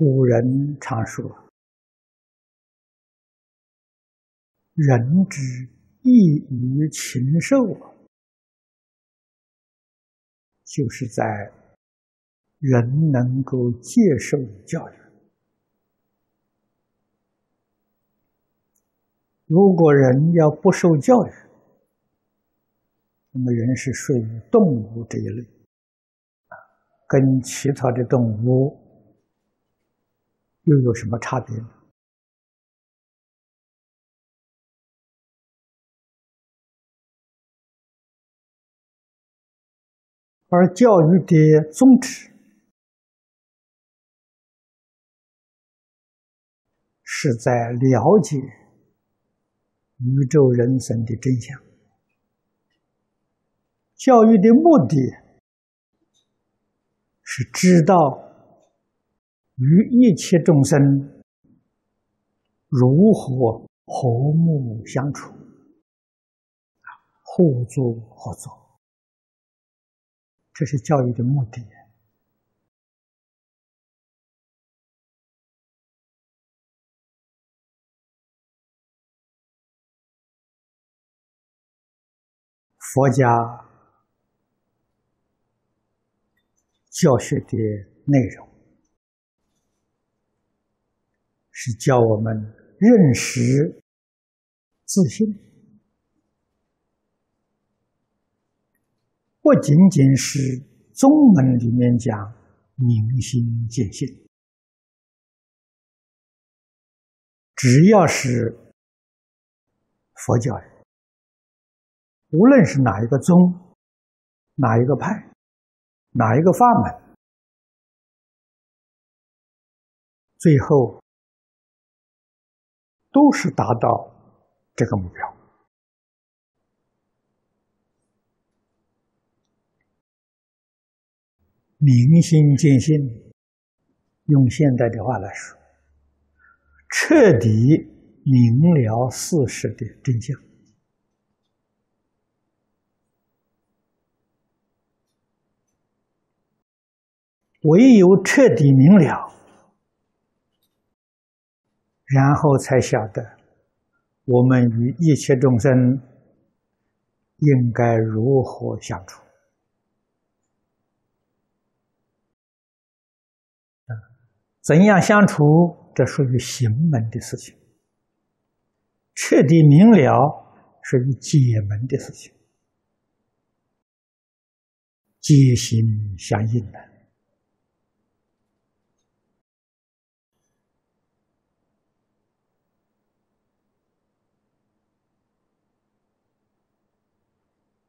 古人常说：“人之异于禽兽，就是在人能够接受教育。如果人要不受教育，那么人是属于动物这一类，跟其他的动物。”又有什么差别呢？而教育的宗旨是在了解宇宙人生的真相，教育的目的是知道。与一切众生如何和睦相处，互助合作，这是教育的目的。佛家教学的内容。是教我们认识自信，不仅仅是宗门里面讲明心见性，只要是佛教人，无论是哪一个宗、哪一个派、哪一个法门，最后。都是达到这个目标。明心见性，用现代的话来说，彻底明了事实的真相。唯有彻底明了。然后才晓得，我们与一切众生应该如何相处。怎样相处，这属于行门的事情；彻底明了，属于解门的事情。皆心相应的。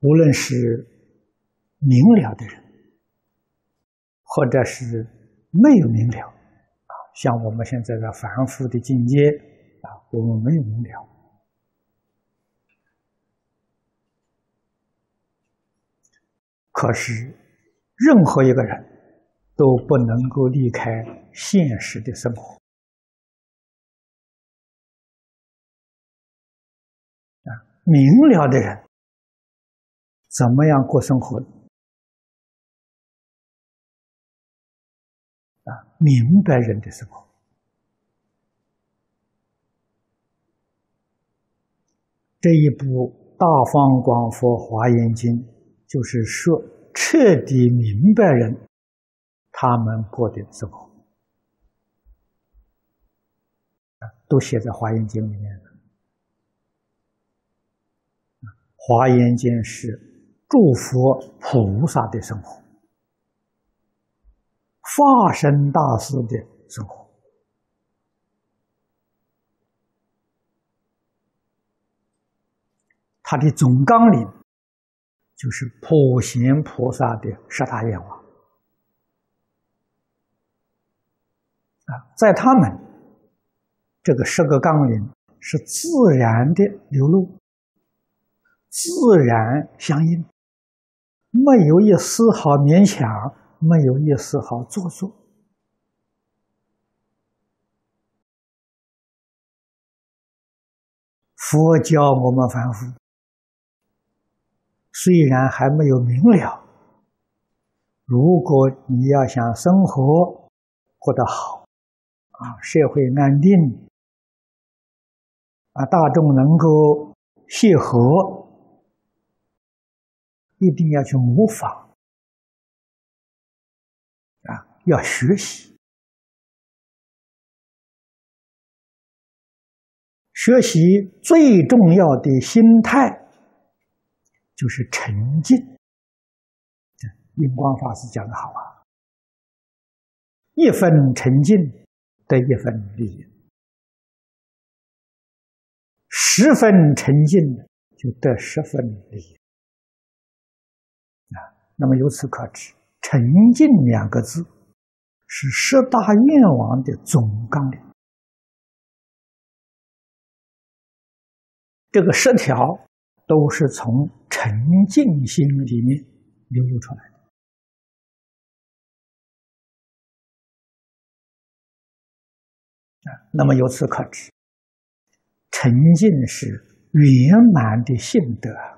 无论是明了的人，或者是没有明了，啊，像我们现在的凡夫的境界，啊，我们没有明了。可是，任何一个人都不能够离开现实的生活，啊，明了的人。怎么样过生活？啊，明白人的生活。这一部《大方广佛华严经》，就是说彻底明白人他们过的生活，都写在《华严经》里面了。《华严经》是。祝福菩萨的生活，化身大师的生活，他的总纲领就是普贤菩萨的十大愿望啊，在他们这个十个纲领是自然的流露，自然相应。没有一丝毫勉强，没有一丝毫做作。佛教我们凡夫，虽然还没有明了，如果你要想生活过得好，啊，社会安定，啊，大众能够协和，一定要去模仿，啊，要学习，学习最重要的心态就是沉静。印光法师讲的好啊。一分沉静得一分利益，十分沉静就得十分利益。那么由此可知，沉静两个字是十大愿望的总纲领。这个十条都是从沉静心里面流露出来的。那么由此可知，沉静是圆满的性德。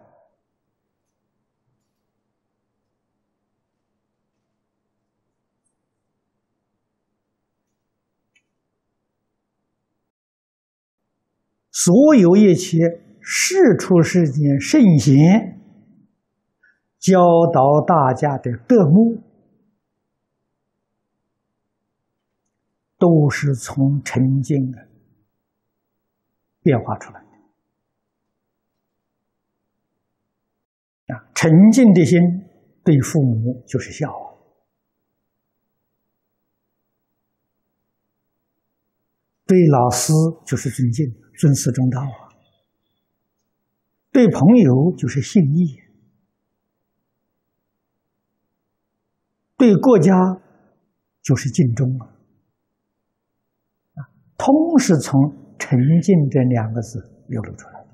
所有一切世出世间圣贤教导大家的德目。都是从沉静的变化出来的啊！沉静的心对父母就是孝，对老师就是尊敬、尊师重道啊；对朋友就是信义，对国家就是尽忠啊。啊通是从“沉静”这两个字流露出来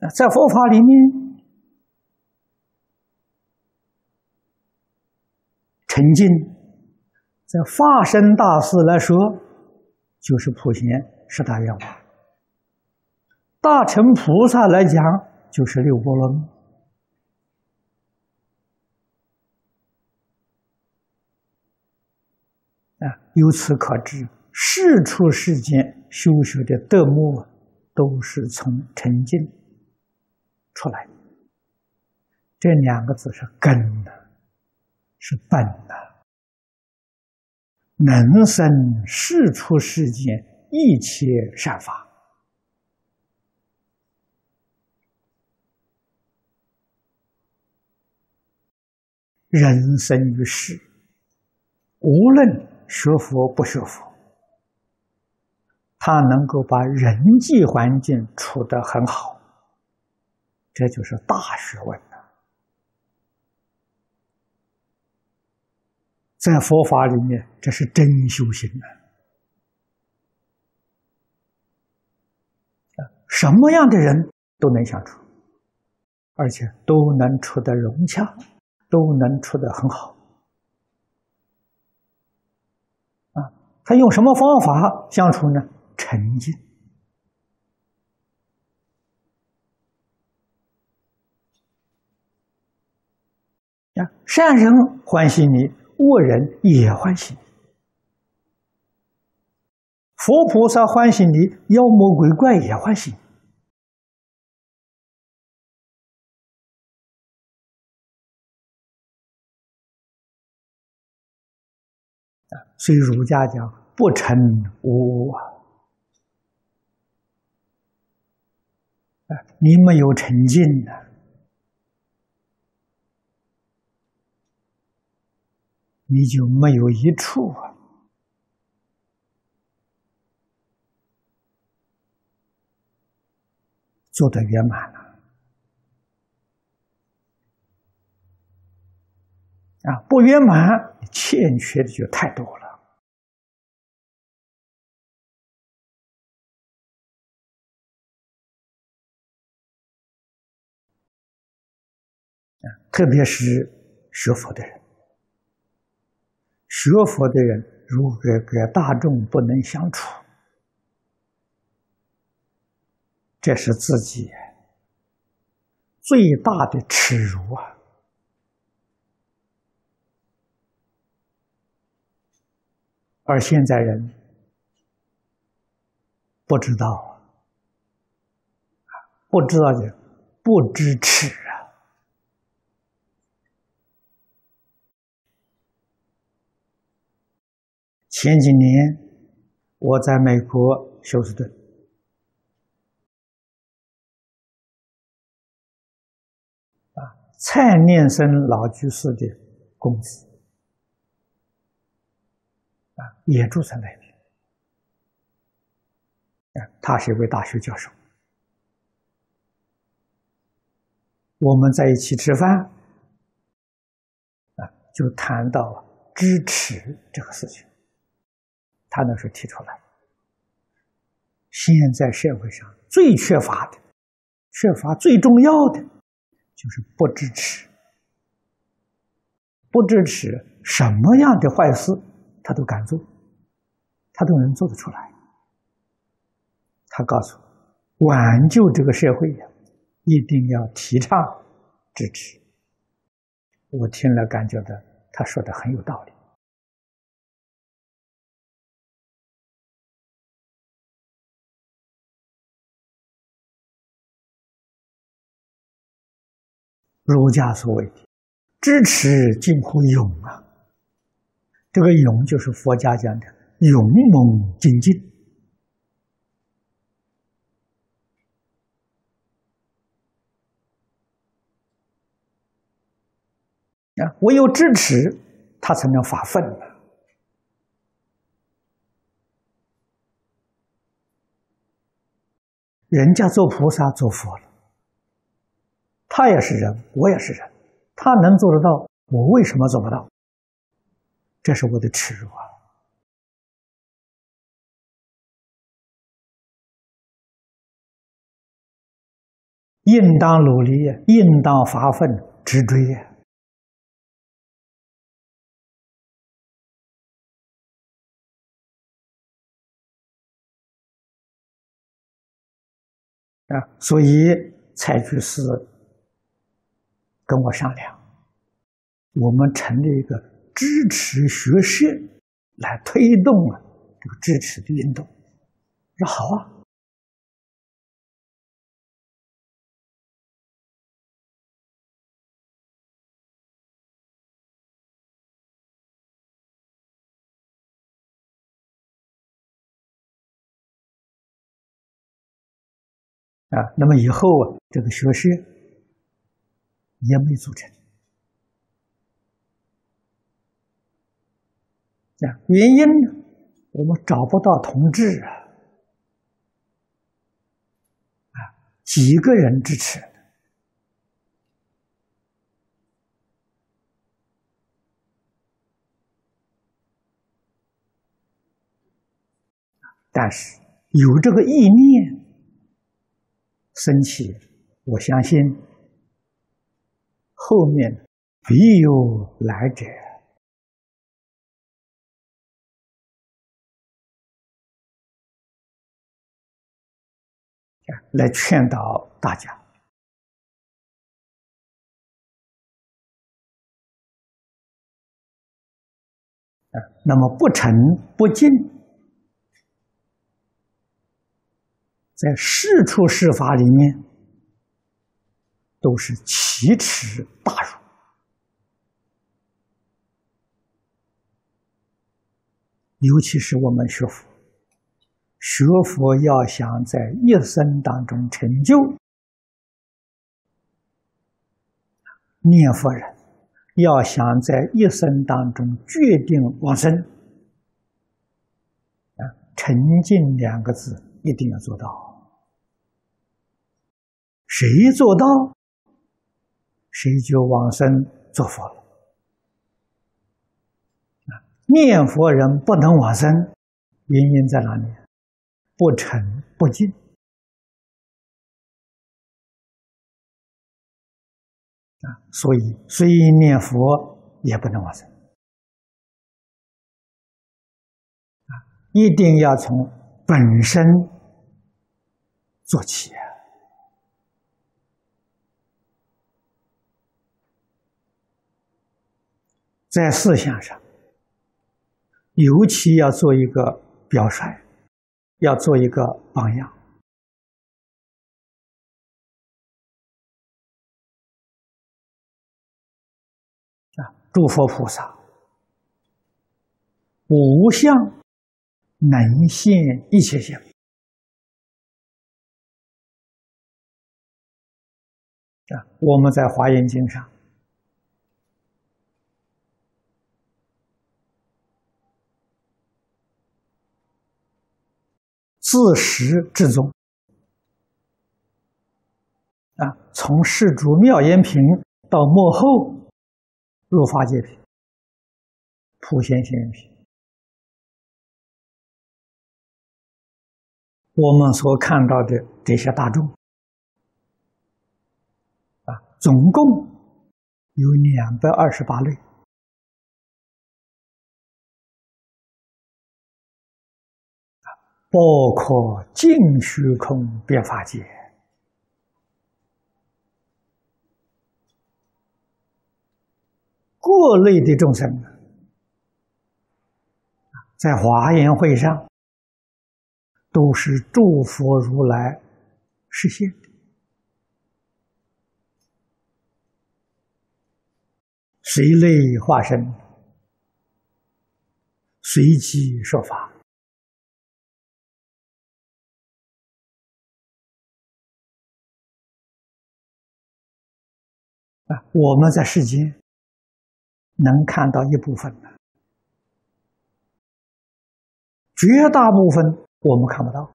的。在佛法里面，沉静，在化身大事来说，就是普贤十大愿望；大乘菩萨来讲，就是六波罗蜜。啊，由此可知，世出世间修学的德目，都是从沉静出来。这两个字是根的，是本呐，能生世出世间一切善法。人生于世，无论。学佛不学佛，他能够把人际环境处得很好，这就是大学问在佛法里面，这是真修行啊！什么样的人都能相处，而且都能处得融洽，都能处得很好。啊他用什么方法相处呢？沉静啊，善人欢喜你，恶人也欢喜。佛菩萨欢喜你，妖魔鬼怪也欢喜你。所以儒家讲不成无啊，你没有沉静呢，你就没有一处啊，做得圆满了。啊，不圆满，欠缺的就太多了。特别是学佛的人，学佛的人如果跟大众不能相处这是自己最大的耻辱啊。而现在人不知道啊不知道就不知耻前几年我在美国休斯顿。蔡念生老居士的公子啊，也住在那里。啊，他是一位大学教授。我们在一起吃饭，啊，就谈到了支持这个事情。他那时候提出来，现在社会上最缺乏的、缺乏最重要的。就是不支持，不支持什么样的坏事，他都敢做，他都能做得出来。他告诉我，挽救这个社会呀，一定要提倡支持。我听了，感觉到他说的很有道理。儒家所谓的“支持近乎勇”啊，这个“勇”就是佛家讲的“勇猛精进”啊，唯有支持，他才能发奋人家做菩萨、做佛了。他也是人，我也是人，他能做得到，我为什么做不到？这是我的耻辱啊！应当努力，应当发奋直追呀！啊，所以采取是。跟我商量，我们成立一个支持学社，来推动啊这个支持的运动。说好啊，啊，那么以后啊，这个学社。也没组成，啊，原因呢？我们找不到同志啊，啊，几个人支持，但是有这个意念升起，我相信。后面必有来者来劝导大家。那么不成不进，在事出事法里面。都是奇耻大辱，尤其是我们学佛，学佛要想在一生当中成就，念佛人要想在一生当中决定往生，啊，沉静两个字一定要做到，谁做到？谁就往生做佛了？念佛人不能往生，原因在哪里？不诚不敬啊，所以虽念佛也不能往生，一定要从本身做起啊。在思想上，尤其要做一个表率，要做一个榜样。啊，诸佛菩萨无相能现一切相。啊，我们在华严经上。自始至终，啊，从世主妙严品到幕后入法界品、普贤行品，我们所看到的这些大众，啊，总共有两百二十八类。包括净虚空变法界，各类的众生，在华严会上都是诸佛如来实现的，随类化身，随机说法。我们在世间能看到一部分的，绝大部分我们看不到，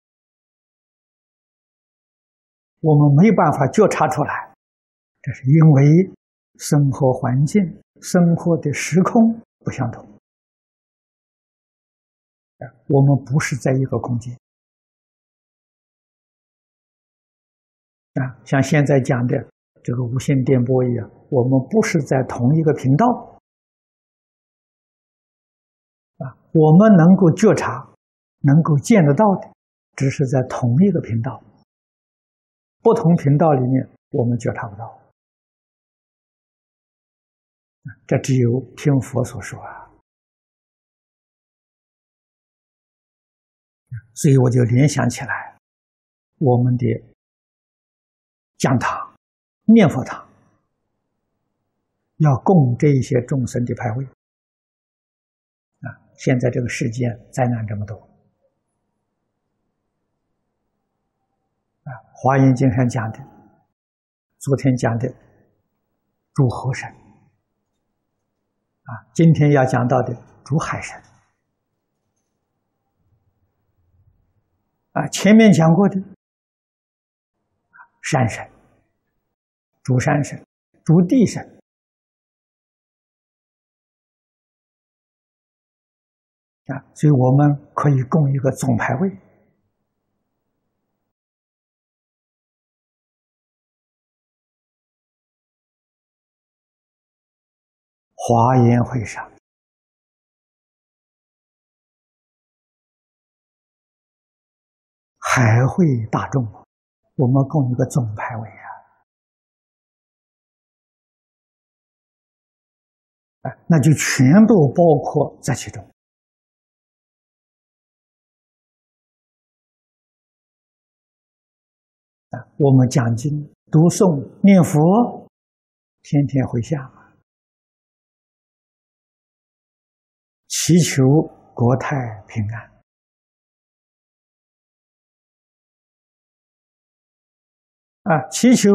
我们没办法觉察出来，这是因为生活环境、生活的时空不相同。我们不是在一个空间啊，像现在讲的。这个无线电波一样，我们不是在同一个频道啊。我们能够觉察、能够见得到的，只是在同一个频道。不同频道里面，我们觉察不到。这只有听佛所说啊。所以我就联想起来，我们的讲堂。念佛堂要供这一些众生的牌位啊！现在这个世间灾难这么多啊，《华严经》上讲的，昨天讲的诸河神啊，今天要讲到的诸海神啊，前面讲过的山神。主山神、主地神啊，所以我们可以供一个总牌位。华严会上，还会大众，我们供一个总牌位啊。那就全部包括在其中啊！我们讲经、读诵、念佛，天天回向，祈求国泰平安啊！祈求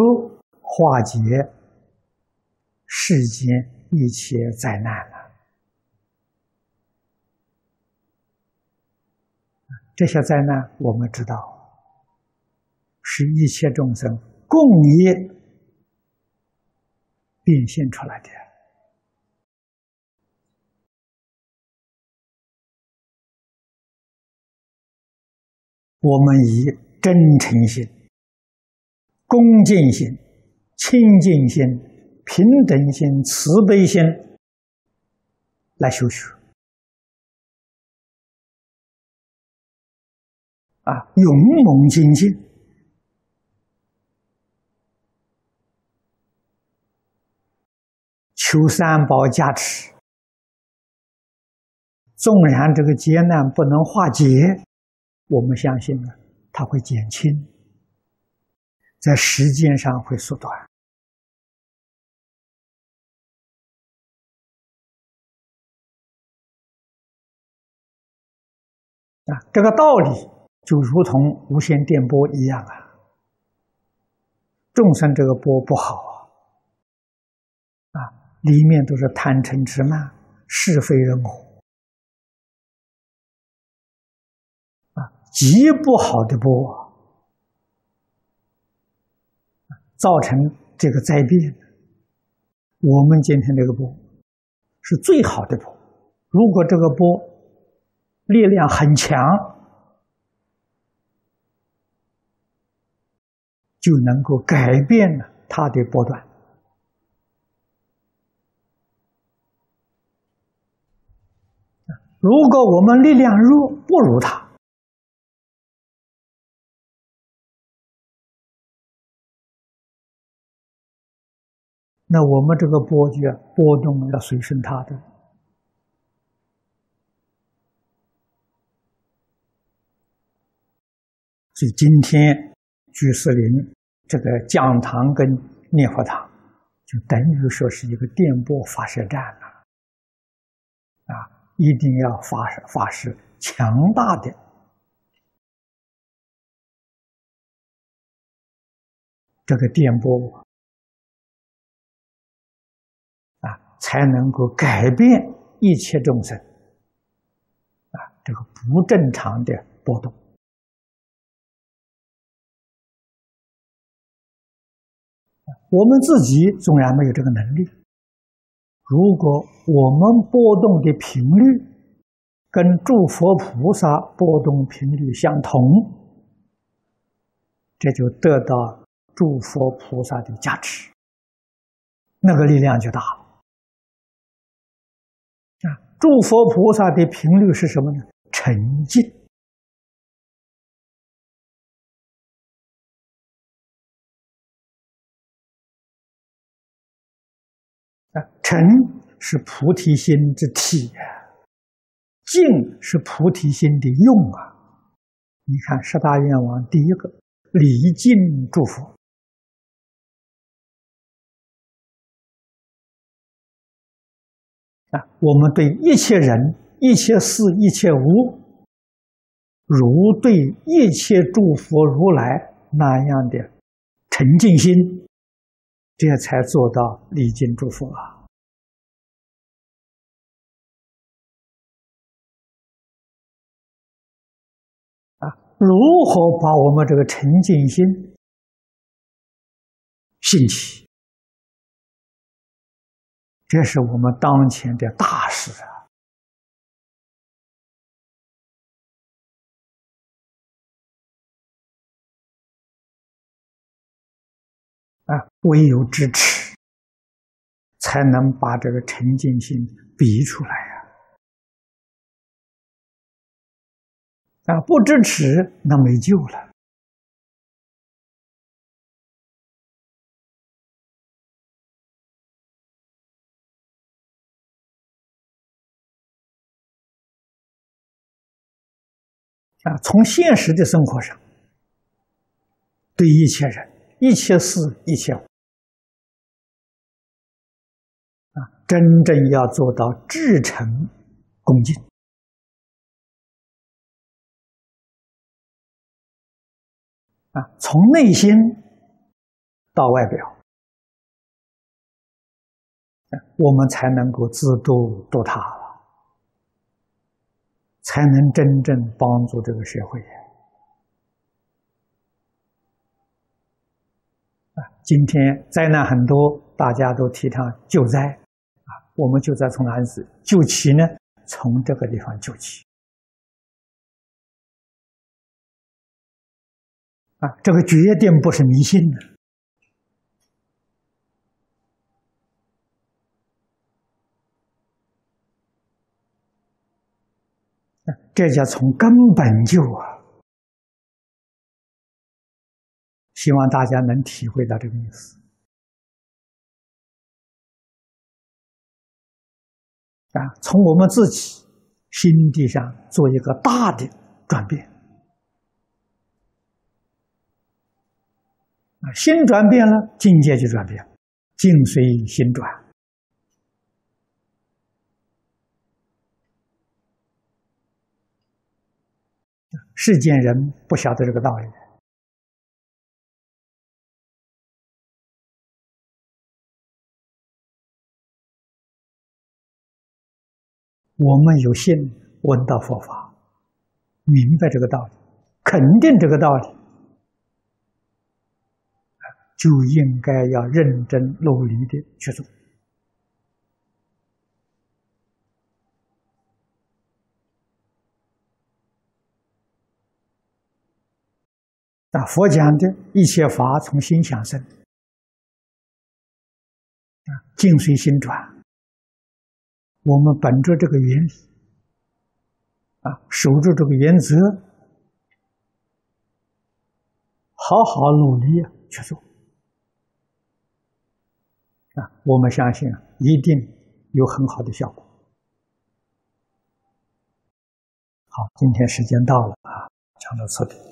化解世间。一切灾难了，这些灾难我们知道，是一切众生共业变现出来的。我们以真诚心、恭敬心、清净心。平等心、慈悲心来修学。啊，勇猛精进，求三宝加持，纵然这个劫难不能化解，我们相信呢，它会减轻，在时间上会缩短。啊，这个道理就如同无线电波一样啊。众生这个波不好啊，啊，里面都是贪嗔痴慢、是非人我，啊，极不好的波，造成这个灾变。我们今天这个波是最好的波，如果这个波。力量很强，就能够改变了它的波段。如果我们力量弱，不如它，那我们这个波就波动要随顺它的。所以今天居士林这个讲堂跟念佛堂，就等于说是一个电波发射站了，啊，一定要发射发射强大的这个电波，啊，才能够改变一切众生，啊，这个不正常的波动。我们自己纵然没有这个能力，如果我们波动的频率跟诸佛菩萨波动频率相同，这就得到诸佛菩萨的加持，那个力量就大了。啊，诸佛菩萨的频率是什么呢？沉静。啊，尘是菩提心之体呀，静是菩提心的用啊。你看十大愿望第一个礼敬祝福啊，我们对一切人、一切事、一切物，如对一切诸佛如来那样的沉静心。这才做到礼敬诸佛啊！啊，如何把我们这个沉静心兴起？这是我们当前的大事啊！啊，唯有支持，才能把这个沉静心逼出来呀！啊，不支持那没救了。啊，从现实的生活上，对一切人。一切事，一切啊，真正要做到至诚恭敬啊，从内心到外表我们才能够自度度他了，才能真正帮助这个社会。今天灾难很多，大家都提倡救灾，啊，我们就在从哪里救起呢？从这个地方救起，啊，这个决定不是迷信的，这叫从根本救啊。希望大家能体会到这个意思啊！从我们自己心地上做一个大的转变。啊，心转变了，境界就转变，境随心转。世间人不晓得这个道理。我们有心闻到佛法，明白这个道理，肯定这个道理，就应该要认真努力的去做。那佛讲的一切法从心想生，啊，境随心转。我们本着这个原理，啊，守住这个原则，好好努力去做，啊，我们相信一定有很好的效果。好，今天时间到了啊，讲到这里。